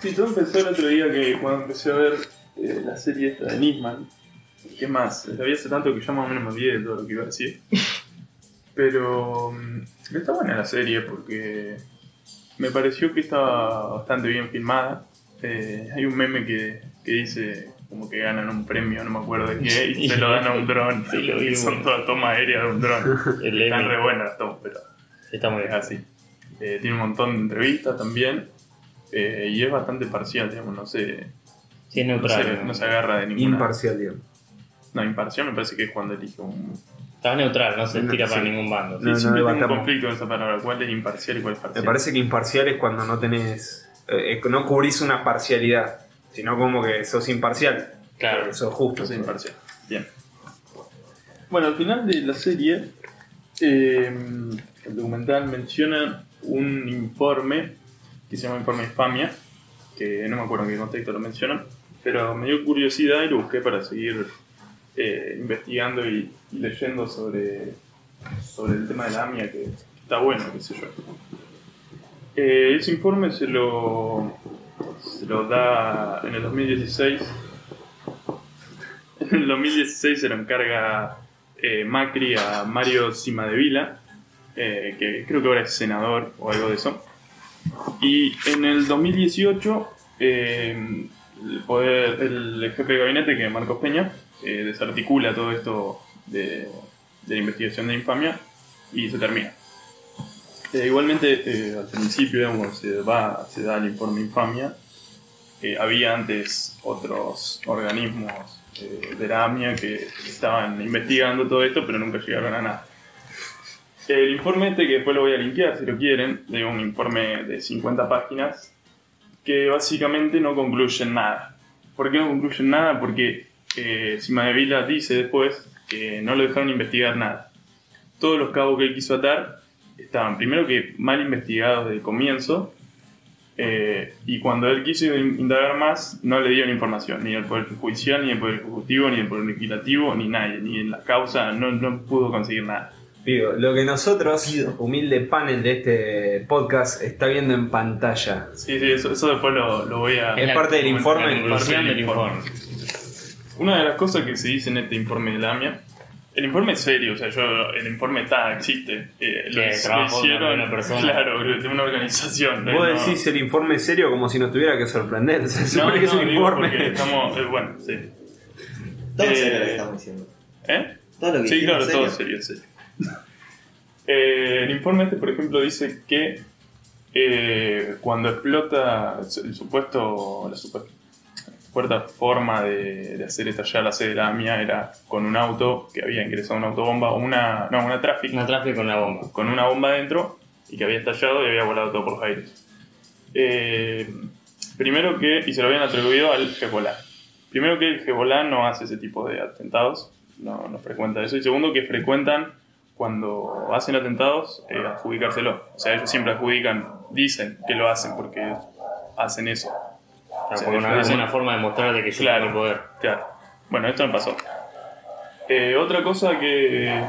Sí, todo empezó el otro día que cuando empecé a ver eh, la serie esta de Nisman. ¿Qué más? La vi hace tanto que ya más o menos me olvidé de todo lo que iba a decir. Pero mm, está buena la serie porque me pareció que estaba bastante bien filmada. Eh, hay un meme que, que dice como que ganan un premio, no me acuerdo de qué, y se lo dan a un dron. Sí, lo vi, y son todas tomas aéreas de un dron. Están re buenas las tomas, pero Está muy es bien. así. Eh, tiene un montón de entrevistas también. Eh, y es bastante parcial, digamos, no se, Sí, es no neutral. se, no se agarra de ninguna. Imparcial, digamos. No, imparcial me parece que es cuando elige un. Está neutral, no se No, tira para sí. ningún bando. Sí, No, no siempre tengo un conflicto en esa palabra. ¿Cuál es imparcial y cuál es parcial? Me parece que imparcial es cuando no tenés. eh, no cubrís una parcialidad, sino como que sos imparcial. Claro. Eh, sos justo. Soy imparcial. Bien. Bueno, al final de la serie, eh, el documental menciona un informe que se llama Informe Infamia, que no me acuerdo en qué contexto lo mencionan, pero me dio curiosidad y lo busqué para seguir eh, investigando y, y leyendo sobre, sobre el tema de la AMIA, que está bueno, qué sé yo. Eh, ese informe se lo, se lo da en el 2016 en el 2016 se lo encarga eh, Macri a Mario Cimadevila, eh, que creo que ahora es senador o algo de eso. Y en el 2018, eh, el, poder, el jefe de gabinete, que es Marcos Peña, eh, desarticula todo esto de, la investigación de infamia y se termina. Eh, igualmente, eh, al principio, se, va, se da el informe infamia. Había antes otros organismos de la AMIA que estaban investigando todo esto, pero nunca llegaron a nada. El informe este, que después lo voy a linkear si lo quieren, de un informe de 50 páginas, que básicamente no concluyen nada. ¿Por qué no concluyen nada? Porque eh, Cimadevila dice después que no lo dejaron investigar nada. Todos los cabos que él quiso atar estaban primero que mal investigados desde el comienzo, eh, y cuando él quiso indagar más, no le dieron información, ni el Poder Judicial, ni el Poder Ejecutivo, ni el Poder Legislativo, ni nadie, ni en la causa, no, no pudo conseguir nada. Digo, lo que nosotros, humilde panel de este podcast, está viendo en pantalla. Sí, sí, eso, eso después lo, lo voy a... Es parte del informe. La conclusión Parte del del informe. Una de las cosas que se dice en este informe de la AMIA, el informe es serio, o sea, yo, el informe está, existe. Eh, lo, hicieron, una persona. claro, de una organización. Vos no- decís el informe serio como si nos tuviera que sorprender. O sea, se No, supone que es no, un informe. estamos, eh, bueno, sí. Todo Eh, serio lo que estamos diciendo. ¿Eh? Todo lo que Sí, claro, todo serio, serio. Eh, el informe este, por ejemplo, dice que eh, cuando explota el supuesto, la supuesta forma de, de hacer estallar la sede de la AMIA era con un auto que había ingresado una autobomba, o una, no, una tráfico, Una tráfico con la bomba. con una bomba dentro y que había estallado y había volado todo por los aires. Eh, primero que, y se lo habían atribuido al Hezbollah. Primero que el Hezbollah no hace ese tipo de atentados, no, no frecuenta eso. Y segundo que frecuentan cuando hacen atentados eh, adjudicárselo. O sea, ellos siempre adjudican, dicen que lo hacen porque hacen eso. Claro, Sí, porque una, es una forma de mostrar de que yo Claro. tengo poder. Claro. Bueno, esto no pasó. Eh, otra cosa que,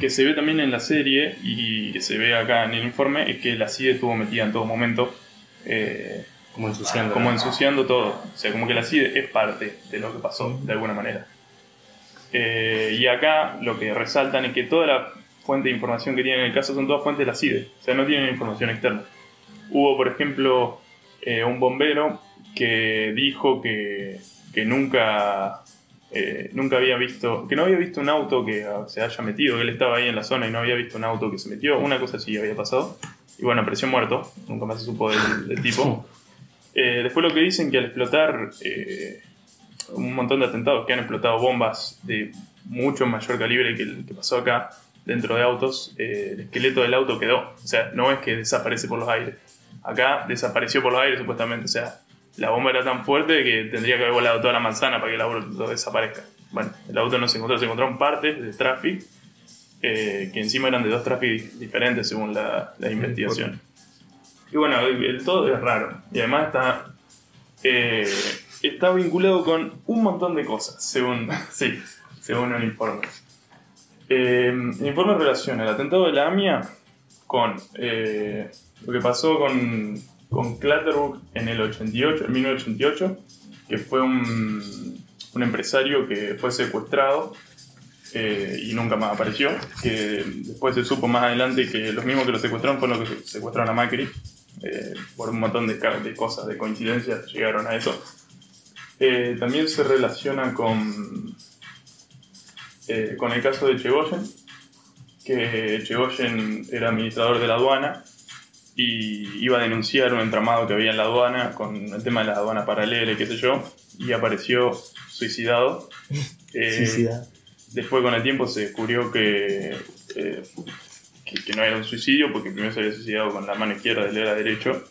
que se ve también en la serie y que se ve acá en el informe es que la CIDE estuvo metida en todo momento, eh, Como ensuciando. como ensuciando todo. O sea, como que la CIDE es parte de lo que pasó, de alguna manera. Eh, y acá lo que resaltan es que toda la fuente de información que tienen en el caso son todas fuentes de la CIDE. O sea, no tienen información externa. Hubo, por ejemplo, eh, un bombero que dijo que, que nunca, eh, nunca había visto, que no había visto un auto que se haya metido, que él estaba ahí en la zona y no había visto un auto que se metió, una cosa así había pasado. Y bueno, apareció muerto, nunca más se supo del, del tipo. Eh, después lo que dicen que al explotar eh, un montón de atentados que han explotado bombas de mucho mayor calibre que el que pasó acá dentro de autos, eh, el esqueleto del auto quedó. O sea, no es que desaparece por los aires. Acá desapareció por los aires supuestamente. O sea, la bomba era tan fuerte que tendría que haber volado toda la manzana para que el auto desaparezca. Bueno, el auto no se encontró, se encontraron partes de tráfico eh, que encima eran de dos tráficos diferentes según la, la investigación. Y bueno, el, el todo es raro. Y además está, eh, está vinculado con un montón de cosas, según, sí, según el informe. Eh, el informe relaciona el atentado de la AMIA con eh, lo que pasó con, con Clatterbook en el 88, en 1988, que fue un, un empresario que fue secuestrado eh, y nunca más apareció. Que después se supo más adelante que los mismos que lo secuestraron fueron los que secuestraron a Macri. por un montón de cosas, de coincidencias, llegaron a eso. Eh, también se relaciona con, eh, con el caso de Chegoyen, que Chegoyen era administrador de la aduana y iba a denunciar un entramado que había en la aduana con el tema de la aduana paralela y qué sé yo, y apareció suicidado. Eh, Después con el tiempo se descubrió que, eh, que, que no era un suicidio porque primero se había suicidado con la mano izquierda y él era derecho.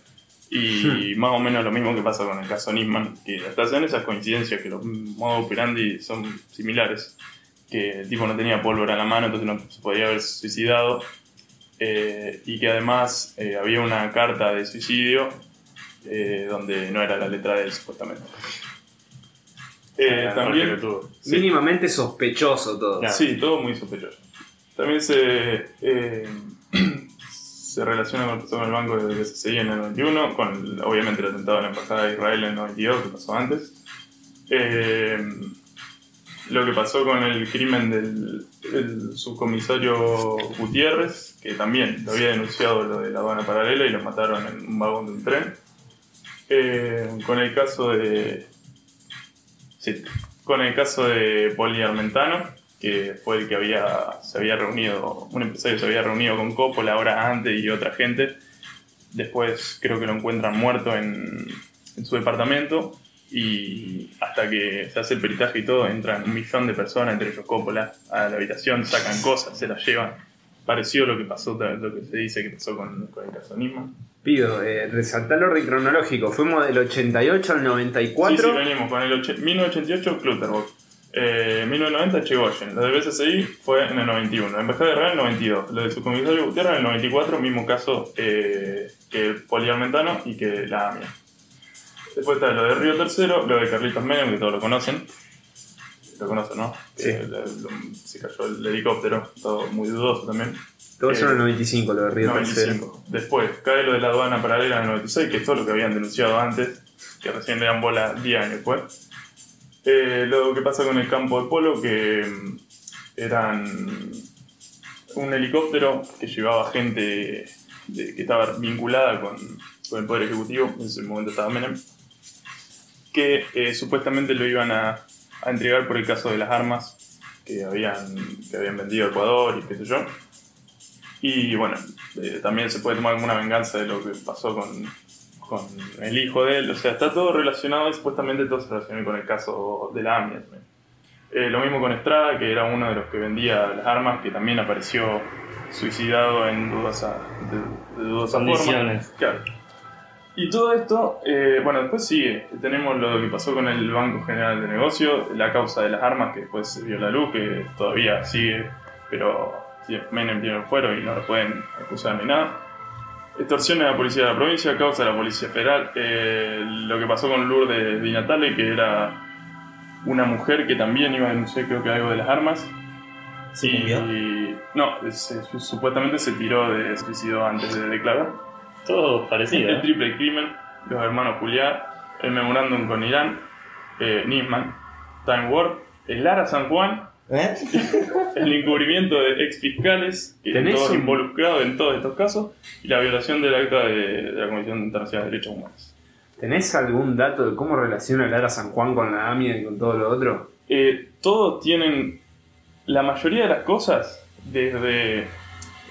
Y más o menos lo mismo que pasa con el caso Nisman, que hasta se dan esas coincidencias que los modos operandi son similares. Que el tipo no tenía pólvora en la mano, entonces no se podía haber suicidado. Eh, y que además eh, había una carta de suicidio eh, donde no era la letra de él, supuestamente. También. Sí. Mínimamente sospechoso todo. Sí, todo muy sospechoso. También se, eh, se relaciona con que pasó con el banco de BCCI en el 91, con obviamente el atentado a la embajada de Israel en el 92, que pasó antes. Eh, lo que pasó con el crimen del el subcomisario Gutiérrez, que también lo había denunciado lo de la aduana paralela y lo mataron en un vagón de un tren. Eh, con el caso de. Sí, con el caso de Poli Armentano, que fue el que había, se había reunido, un empresario se había reunido con Coppola horas antes y otra gente. Después creo que lo encuentran muerto en, en su departamento y hasta que se hace el peritaje y todo, entran un millón de personas, entre ellos Coppola, a la habitación, sacan cosas, se las llevan. Pareció lo que pasó, lo que se dice que pasó con, con el caso Nisman. Pido, eh, resaltar el orden cronológico. Fuimos del 88 al Sí, 94. sí, venimos con el och- 1988 Clutterbock. Eh, 1990 Chegoyen. Lo de BCCI fue en el 91. La Embajada de Israel en el 92. Lo de su comisario Gutiérrez en el 94, mismo caso eh, que Poliarmentano y que la AMIA. Después está lo de Río Tercero, lo de Carlitos Menem, que todos lo conocen. Lo conocen, ¿no? Sí. Le- lo- se cayó el helicóptero, todo muy dudoso también. Todo eso Eh, en el 95, lo de Río Tercero. 95. Después cae lo de la aduana paralela en el 96, que es todo lo que habían denunciado antes, que recién le dan bola 10 años después. Eh, lo que pasa con el campo de polo, que mm, eran un helicóptero que llevaba gente que estaba vinculada con, con el Poder Ejecutivo, en ese momento estaba Menem, que eh, supuestamente lo iban a, a entregar por el caso de las armas que habían, que habían vendido a Ecuador y qué sé yo. Y bueno, eh, también se puede tomar como una venganza de lo que pasó con, con el hijo de él. O sea, está todo relacionado y supuestamente todo se relaciona con el caso de la AMIA. también. Eh, lo mismo con Estrada, que era uno de los que vendía las armas, que también apareció suicidado en dudosa, de, de dudosa forma. Claro. Y todo esto, eh, bueno, después sigue. Tenemos lo que pasó con el Banco General de Negocio, la causa de las armas que después se vio la luz, que todavía sigue, pero Menem tiene el fuero y no lo pueden acusar ni nada. Extorsiones a la policía de la provincia, causa de la policía federal. eh, lo que pasó con Lourdes Di Natale, que era una mujer que también iba a denunciar, creo que algo de las armas. ¿Se y no, se- supuestamente se tiró de suicidio antes de declarar. Todo parecido. El ¿eh? triple crimen, los hermanos Julián, el memorándum con Irán, eh, Nisman, Time War, el Lara San Juan, ¿Eh? el encubrimiento de ex fiscales, que ¿Tenés todos un- involucrados en todos estos casos, y la violación del acta de, de la Comisión Internacional de Derechos Humanos. ¿Tenés algún dato de cómo relaciona Lara San Juan con la AMIA y con todo lo otro? Eh, todos tienen la mayoría de las cosas desde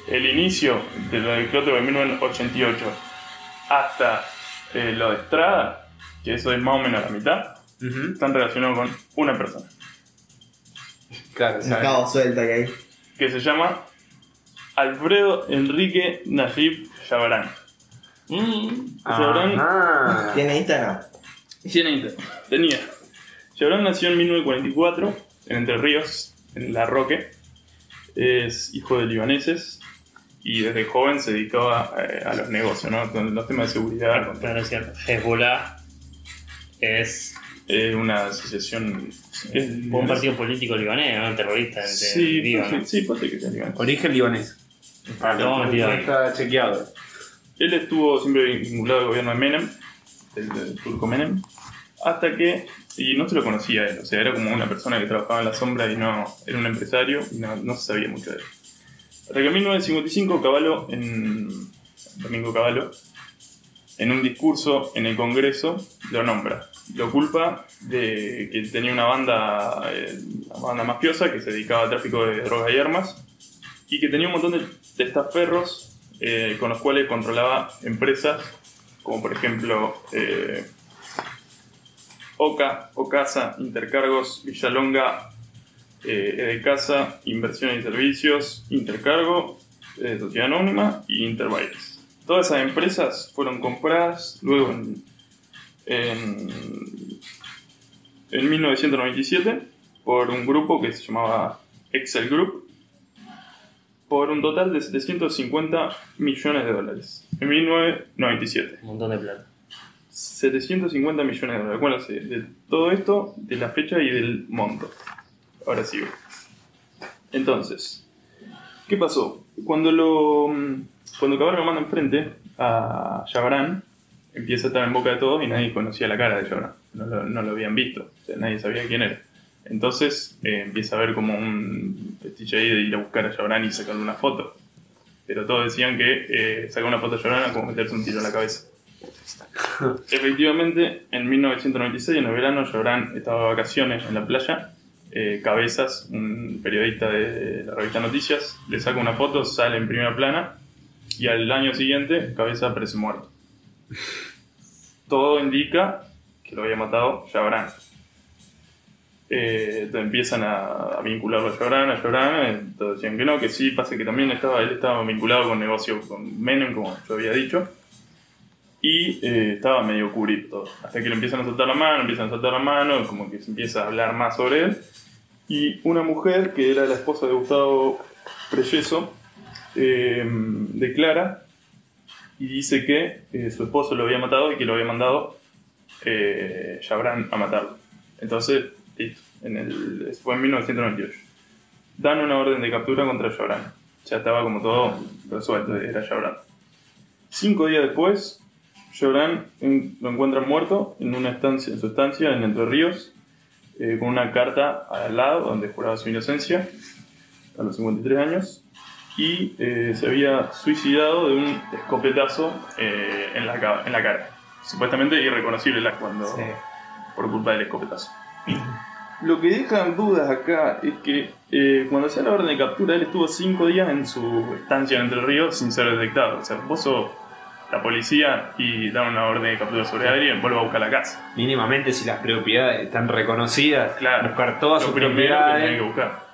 el inicio de lo del Clotero de 1988 hasta eh, lo de Estrada, que eso es más o menos la mitad, están relacionados con una persona, Claro, Un cabo suelto que hay. que se llama Alfredo Enrique Najib Chabrán. Mm. ¿Tiene Instagram? tiene internet. Tenía. Chabrán nació en 1944 en Entre Ríos, en La Roque. Es hijo de libaneses y desde joven se dedicaba eh, a los negocios, ¿no? Los temas de seguridad. con- claro, es cierto. Hezbollah es eh, una asociación. es un partido político libanés, ¿no? Terrorista entre Sí, Líbano. sí, puede que sea libanés. Origen libanés. no, no libanés. está chequeado. Él estuvo siempre vinculado al gobierno de Menem, del, del turco Menem, hasta que, y no se lo conocía él, o sea, era como una persona que trabajaba en la sombra y no era un empresario y no, no se sabía mucho de él. Hasta que en 1955 Cavallo, en Domingo Cavallo, en un discurso en el Congreso, lo nombra. Lo culpa de que tenía una banda, eh, una banda mafiosa que se dedicaba al tráfico de drogas y armas y que tenía un montón de testaferros eh, con los cuales controlaba empresas como por ejemplo eh, Oca, Ocasa, Intercargos, Villalonga, eh, Edecasa, Inversiones y Servicios, Intercargo, eh, Sociedad Anónima y Interbailes. Todas esas empresas fueron compradas luego en, en, en 1997 por un grupo que se llamaba Excel Group por un total de 750 millones de dólares en 1997. Un montón de plata. 750 millones de dólares. Sí, de todo esto, de la fecha y del monto. Ahora sigo. Entonces, ¿qué pasó? Cuando lo. mm, Cuando Caballo lo manda enfrente a Jabrán, empieza a estar en boca de todos y nadie conocía la cara de Jabrán. No lo, no lo habían visto. O sea, nadie sabía quién era. Entonces eh, empieza a ver como un fetiche ahí de ir a buscar a Jabrán y sacarle una foto. Pero todos decían que eh, sacar una foto a Jabrán era como meterse un tiro en la cabeza. Efectivamente, en 1996, en el verano, Jabrán estaba de vacaciones en la playa. Eh, Cabezas, un periodista de la revista Noticias, le saca una foto, sale en primera plana y al año siguiente Cabezas aparece muerto. Todo indica que lo había matado Jabrán. Eh, entonces empiezan a, vincularlo a Jabrán, a Jabrán, eh, todos decían que no, que sí, pasa que también estaba, él estaba vinculado con negocios con Menem, como yo había dicho y eh, estaba medio cubrido todo. Hasta que le empiezan a soltar la mano, empiezan a soltar la mano, como que se empieza a hablar más sobre él. Y una mujer, que era la esposa de Gustavo Preyeso, eh, declara y dice que eh, su esposo lo había matado y que lo había mandado eh, a matarlo. Entonces, listo, en el, fue en 1998. Dan una orden de captura contra Jabrán. Ya estaba como todo resuelto, era Jabrán. Cinco días después, en- lo encuentran muerto en una estancia, en su estancia en Entre Ríos, eh, con una carta al lado donde juraba su inocencia a los 53 años y eh, se había suicidado de un escopetazo eh, en, la, en la cara. Supuestamente irreconocible la cuando Sí. por culpa del escopetazo. Lo que deja en dudas acá es que eh, cuando da la orden de captura, él estuvo cinco días en su estancia en Entre Ríos sin ser detectado. O sea, vos sos la policía y dan una orden de captura sobre alguien, vuelve a buscar la casa. Mínimamente, si las propiedades están reconocidas, Claro. buscar todas Lo sus primero que propiedades. que buscar.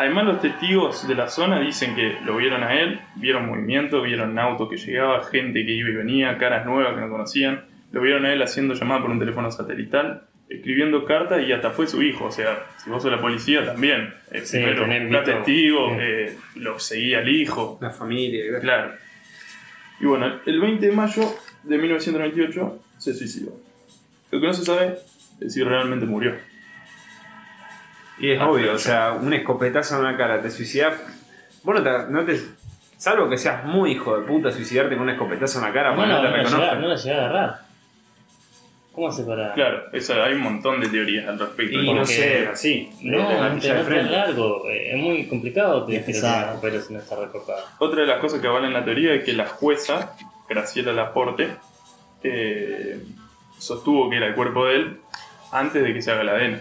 Además, los testigos de la zona dicen que lo vieron a él, vieron movimiento, vieron autos que llegaba, gente que iba y venía, caras nuevas que no conocían. Lo vieron a él haciendo llamada por un teléfono satelital, escribiendo cartas y hasta fue su hijo. O sea, si vos sos la policía también. Eh, Sí, testigos, sí. eh, lo seguía al hijo. La familia. Claro. Y bueno, el 20 de mayo de 1998 se suicidó. Lo que no se sabe es si realmente murió. Y es obvio, o sea, un escopetazo en la cara, te suicidas. Bueno, te, no te. Salvo que seas muy hijo de puta, suicidarte con un escopetazo en la cara, porque no, te la reconozcan. no la llega a agarrar. ¿Cómo hace para.? Claro, eso, hay un montón de teorías al respecto. Y no sé, así. No, es frente. largo. Es muy complicado pesado. lo pero si no está recortado. Otra de las cosas que avalan la teoría es que la jueza, Graciela Laporte, eh, sostuvo que era el cuerpo de él antes de que se haga el ADN.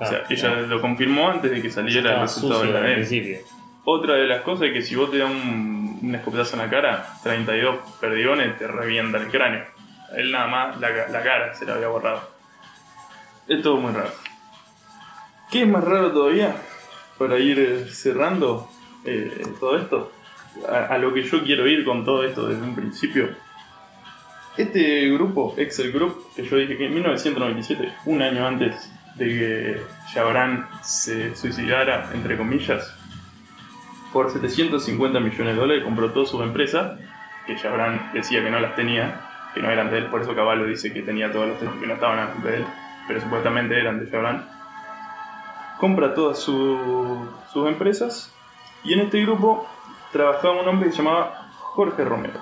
O sea, Claro, ella lo confirmó antes de que saliera el resultado al ADN. principio. Otra de las cosas es que si vos te das un, un escopetazo en la cara, 32 perdigones te revientan el cráneo. Él nada más la, la cara se la había borrado. Es todo muy raro. ¿Qué es más raro todavía? Para ir eh, cerrando eh, todo esto. A, a lo que yo quiero ir con todo esto desde un principio. Este grupo, Excel Group, que yo dije que en 1997, un año antes de que Jabrán se suicidara, entre comillas, por 750 millones de dólares compró todas sus empresas, que Jabrán decía que no las tenía, que no eran de él, por eso Caballo dice que tenía los teléfonos que no estaban a de él, pero supuestamente eran de Jabrán. Compra todas su- sus empresas y en este grupo trabajaba un hombre que se llamaba Jorge Romero.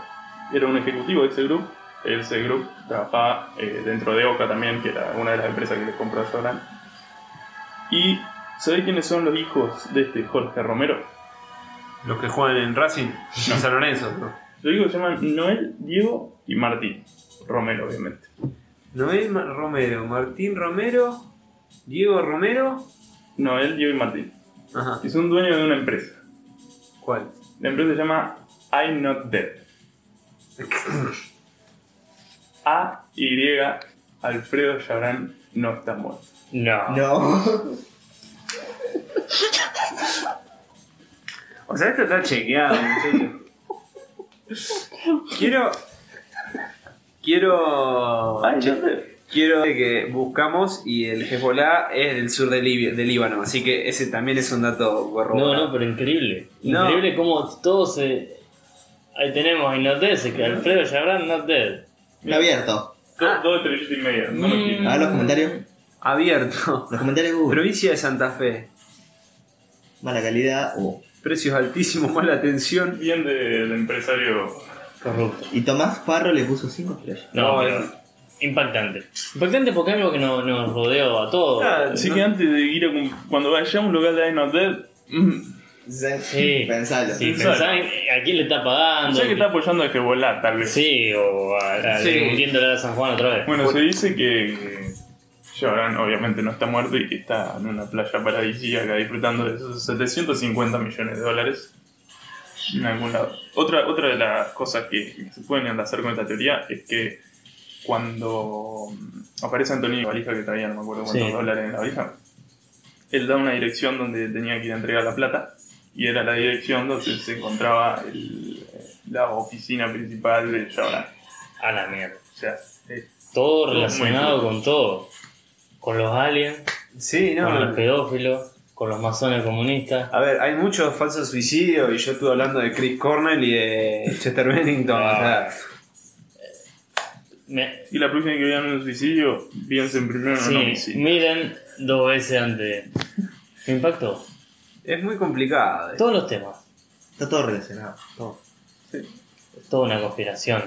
Era un ejecutivo de ese grupo. Ese grupo trabajaba eh, dentro de Oca también, que era una de las empresas que le compró a Jordan. Y ¿sabés quiénes son los hijos de este Jorge Romero? Los que juegan en Racing, los San Lorenzo. ¿no? Los hijos se llaman Noel, Diego y Martín. Romero, obviamente. Noel Ma- Romero, Martín Romero, Diego Romero. Noel, Diego y Martín. Ajá. Y son dueños de una empresa. ¿Cuál? La empresa se llama I'm Not Dead. A Y Alfredo Chabrán no está muerto. No. No. O sea, esto está chequeado, muchachos. Quiero. Quiero. Ay, yo. Quiero que buscamos y el Hezbollah es del sur de, Libia- de Líbano, así que ese también es un dato No, corroborado. no, pero increíble. No. Increíble cómo todo se. Ahí tenemos y Not Dead, que Alfredo Chabrán Not Dead. Está abierto. Dos, dos estrellitas y media. No lo Mm. quiero. A ver los comentarios. Abierto. Los comentarios. Provincia de Santa Fe. Mala calidad. uh. Precios altísimos, mala atención. Bien de- del empresario. Corrupto. Y Tomás Farro le puso 5 estrellas. No, No, pero impactante. Impactante porque es algo que no- nos rodeó a todos. Ah, Así no. que antes de ir a. Cuando vayamos a un local de I'm Not Dead. Sí. Pensalo. Sí, Pensalo. pensá en a quién le está pagando. sé que está apoyando a Hezbollah, tal vez. Sí, o a, a Sí. hundiéndole a San Juan otra vez. Bueno, se dice que, Chabrán obviamente no está muerto y que está en una playa paradisíaca disfrutando de esos 750 millones de dólares en algún lado. Otra, otra de las cosas que se pueden hacer con esta teoría es que cuando mm, aparece Antonio valija que traía no me acuerdo cuántos Sí. dólares en la valija, él da una dirección donde tenía que ir a entregar la plata y era la dirección donde se encontraba el- la oficina principal de Chabrán. A la mierda. O sea, Todo relacionado con todo. Con los aliens, Sí, con los no. pedófilos, con los masones comunistas. A ver, hay muchos falsos suicidios y yo estuve hablando de Chris Cornell y de Chester Bennington. o sea, Me- Y la próxima que vean un suicidio, piensen primero en un sí, homicidio. miren dos veces antes. Me impactó. Es muy complicado. Todos los temas. Está todo relacionado. Todo. Toda una conspiración.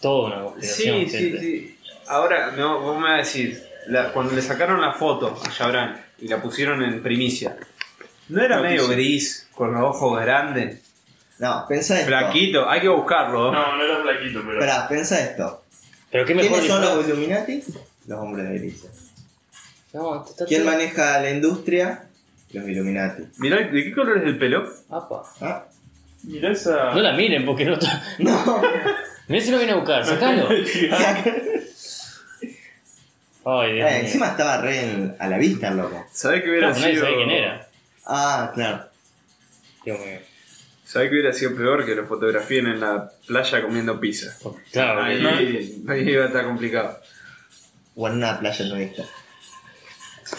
Toda una conspiración. Sí, sí, gente. sí. Ahora, no, vos me vas a decir, la- cuando le sacaron la foto a Jabran y la pusieron en primicia, ¿no era No, medio sí. gris, con los ojos grandes? No, pensá esto. Flaquito, hay que buscarlo. No, no era flaquito, pero. Esperá, pensá esto. Pero qué mejor ¿Quiénes son los Illuminati? Los hombres de grises. No, te está ¿Quién maneja la industria? Los Illuminati. Mirá, ¿de qué color es el pelo? Apa. ¿Ah? Mirá esa. No la miren porque no está. No. Mirá si lo viene a buscar, sacalo. Ay, Dios Eh, mío. encima estaba re en- a la vista el loco. ¿Sabés que hubiera Claro, nadie sido. quién era. Ah, claro. Dios mío. ¿Sabés que hubiera sido peor que lo fotografíen en la playa comiendo pizza? Claro, Ahí, no- ahí iba a estar complicado. O en una playa nudista.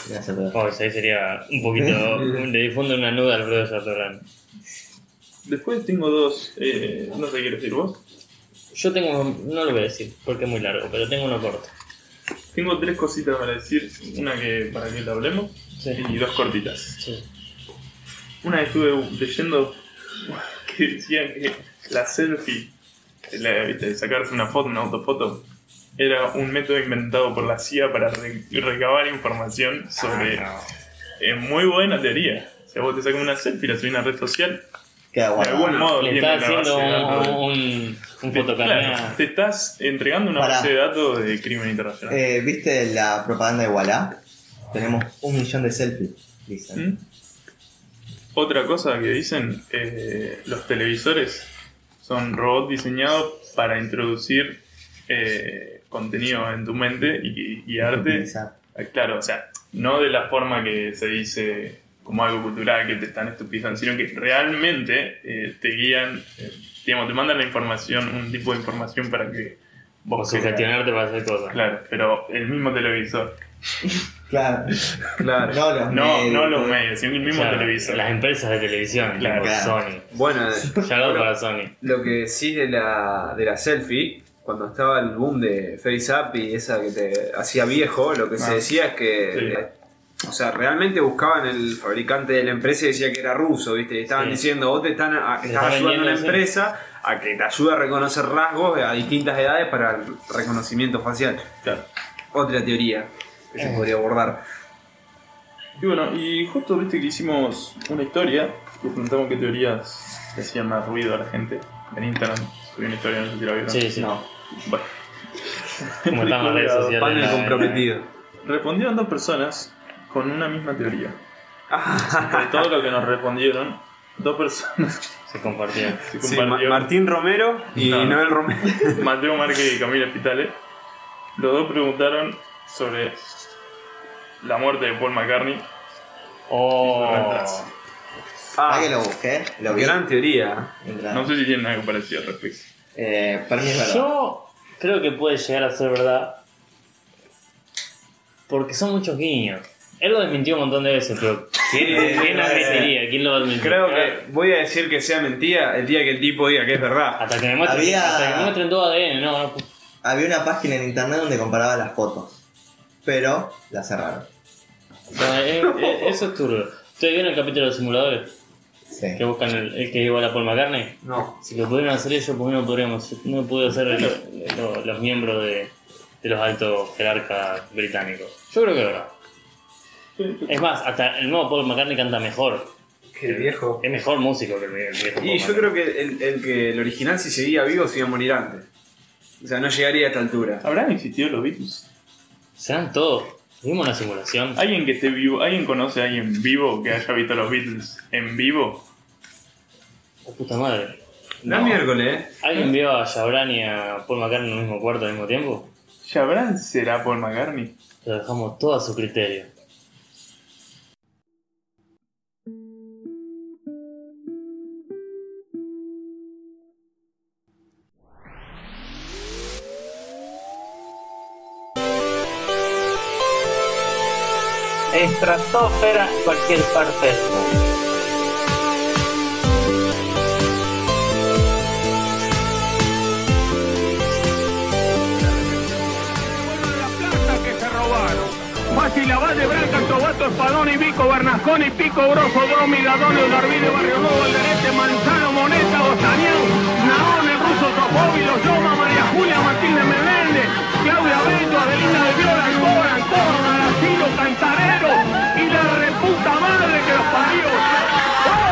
Puede. Oh, ahí sería un poquito. Le difunde una nuda al Alfredo Sartorán. Después tengo dos. Eh, no sé qué quieres decir vos. Yo tengo. No lo voy a decir porque es muy largo, pero tengo uno corto. Tengo tres cositas para decir. Una que para que la hablemos Sí. y dos cortitas. Sí. Una que estuve leyendo que decía que la selfie, la, ¿viste? sacarse una foto, una autofoto, era un método inventado por la CIA para re- recabar información sobre. Ah, Es muy buena teoría. O sea, vos te sacas una selfie, la subís a una red social, Queda de algún modo Le tiene está la haciendo un, un, Te- fotocarnea. claro, te estás entregando una Pará. base de datos de crimen internacional. Eh, ¿Viste la propaganda de Walla? Tenemos un millón de selfies, dicen. ¿Mm? Otra cosa que dicen, eh, los televisores son robots diseñados para introducir eh, contenido en tu mente y guiarte. Utilizar. Eh, Claro, o sea, no de la forma que se dice como algo cultural que te están estupidizando, sino que realmente eh, te guían, eh, digamos, te mandan la información, un tipo de información para que O vos sugestionarte para hacer cosas. Claro, pero el mismo televisor. Claro. Claro. No los No, medios. no los medios, sino el mismo Claro, televisor. Las empresas de televisión, Claro. Sony. Bueno, Shout para Sony. lo que sí de la, de la selfie, cuando estaba el boom de FaceApp y esa que te hacía viejo, lo que se Ah. decía es que Sí. eh, O sea, realmente buscaban el fabricante de la empresa y decía que era ruso, ¿viste? Estaban Sí. diciendo, vos te están, a- estás está ayudando a sí. empresa a que te ayude a reconocer rasgos a distintas edades para el reconocimiento facial. Claro. Otra teoría que se Eh. podría abordar. Y bueno, y justo viste que hicimos una historia que preguntamos qué teorías hacían más ruido a la gente. En Instagram subí una historia, no sé si la vieron. Sí, sí. No. Bueno. Como están las redes sociales. Panel comprometido. Respondieron dos personas con una misma teoría. De todo lo que nos respondieron, dos personas Se compartieron. se Sí, Ma-. Martín Romero y No. Noel Romero. Mateo Márquez y Camila Espitale. Los dos preguntaron sobre la muerte de Paul McCartney. Oh. Reemplazo. Ah, que lo busqué, lo vi. gran teoría. No sé si tienen algo parecido al respecto. Eh, para mí es verdad. Yo creo que puede llegar a ser verdad. Porque son muchos guiños. Él lo desmintió un montón de veces, pero ¿quién, lo admitiría? ¿Quién lo admitiría? Creo que voy a decir que sea mentira el día que el tipo diga que es verdad. Hasta que me muestren, Había- hasta que me muestren todo ADN, no, no. Había una página en internet donde comparaba las fotos. Pero la cerraron. no, eh, eh, eso es turbio. ¿Ustedes vieron el capítulo de los simuladores? Sí. Que buscan el, el que igual a Paul McCartney. No. Si lo pudieran hacer ellos, ¿por qué no podríamos? No pudo hacer el- lo- los miembros de, de los altos jerarcas británicos. Yo creo que es verdad. Es más, hasta el nuevo Paul McCartney canta mejor. Qué viejo. Es mejor músico que el vie- el viejo. Y yo creo que el, el que el original si seguía vivo se iba a morir antes. O sea, no llegaría a esta altura. ¿Habrán existido los Beatles? Serán todos. Vimos una simulación. ¿Alguien que esté vivo? ¿Alguien conoce a alguien vivo que haya visto a los Beatles en vivo? Oh, puta madre. No. miércoles, ¿eh? ¿Alguien vio a Jabran y a Paul McCartney en el mismo cuarto al mismo tiempo? ¿Jabran será Paul McCartney? Lo dejamos todo a su criterio. Estratosfera cualquier parte del mundo. la plata que se robaron. Fácil Abad de Branca, Tobato, Espadón y Vico, Bernascón y Pico, Grosso, Bromi, Gadonio, Darvide, Barrio Nuevo, Alderete, Manzano, Moneta, Bostañán, Marco Bobby, Loma, María Julia, Martínez Menéndez, Claudia Beto, Adelina de Viola, Cora, Córdoba, Ciro, Cantarero y la reputa madre que los parió.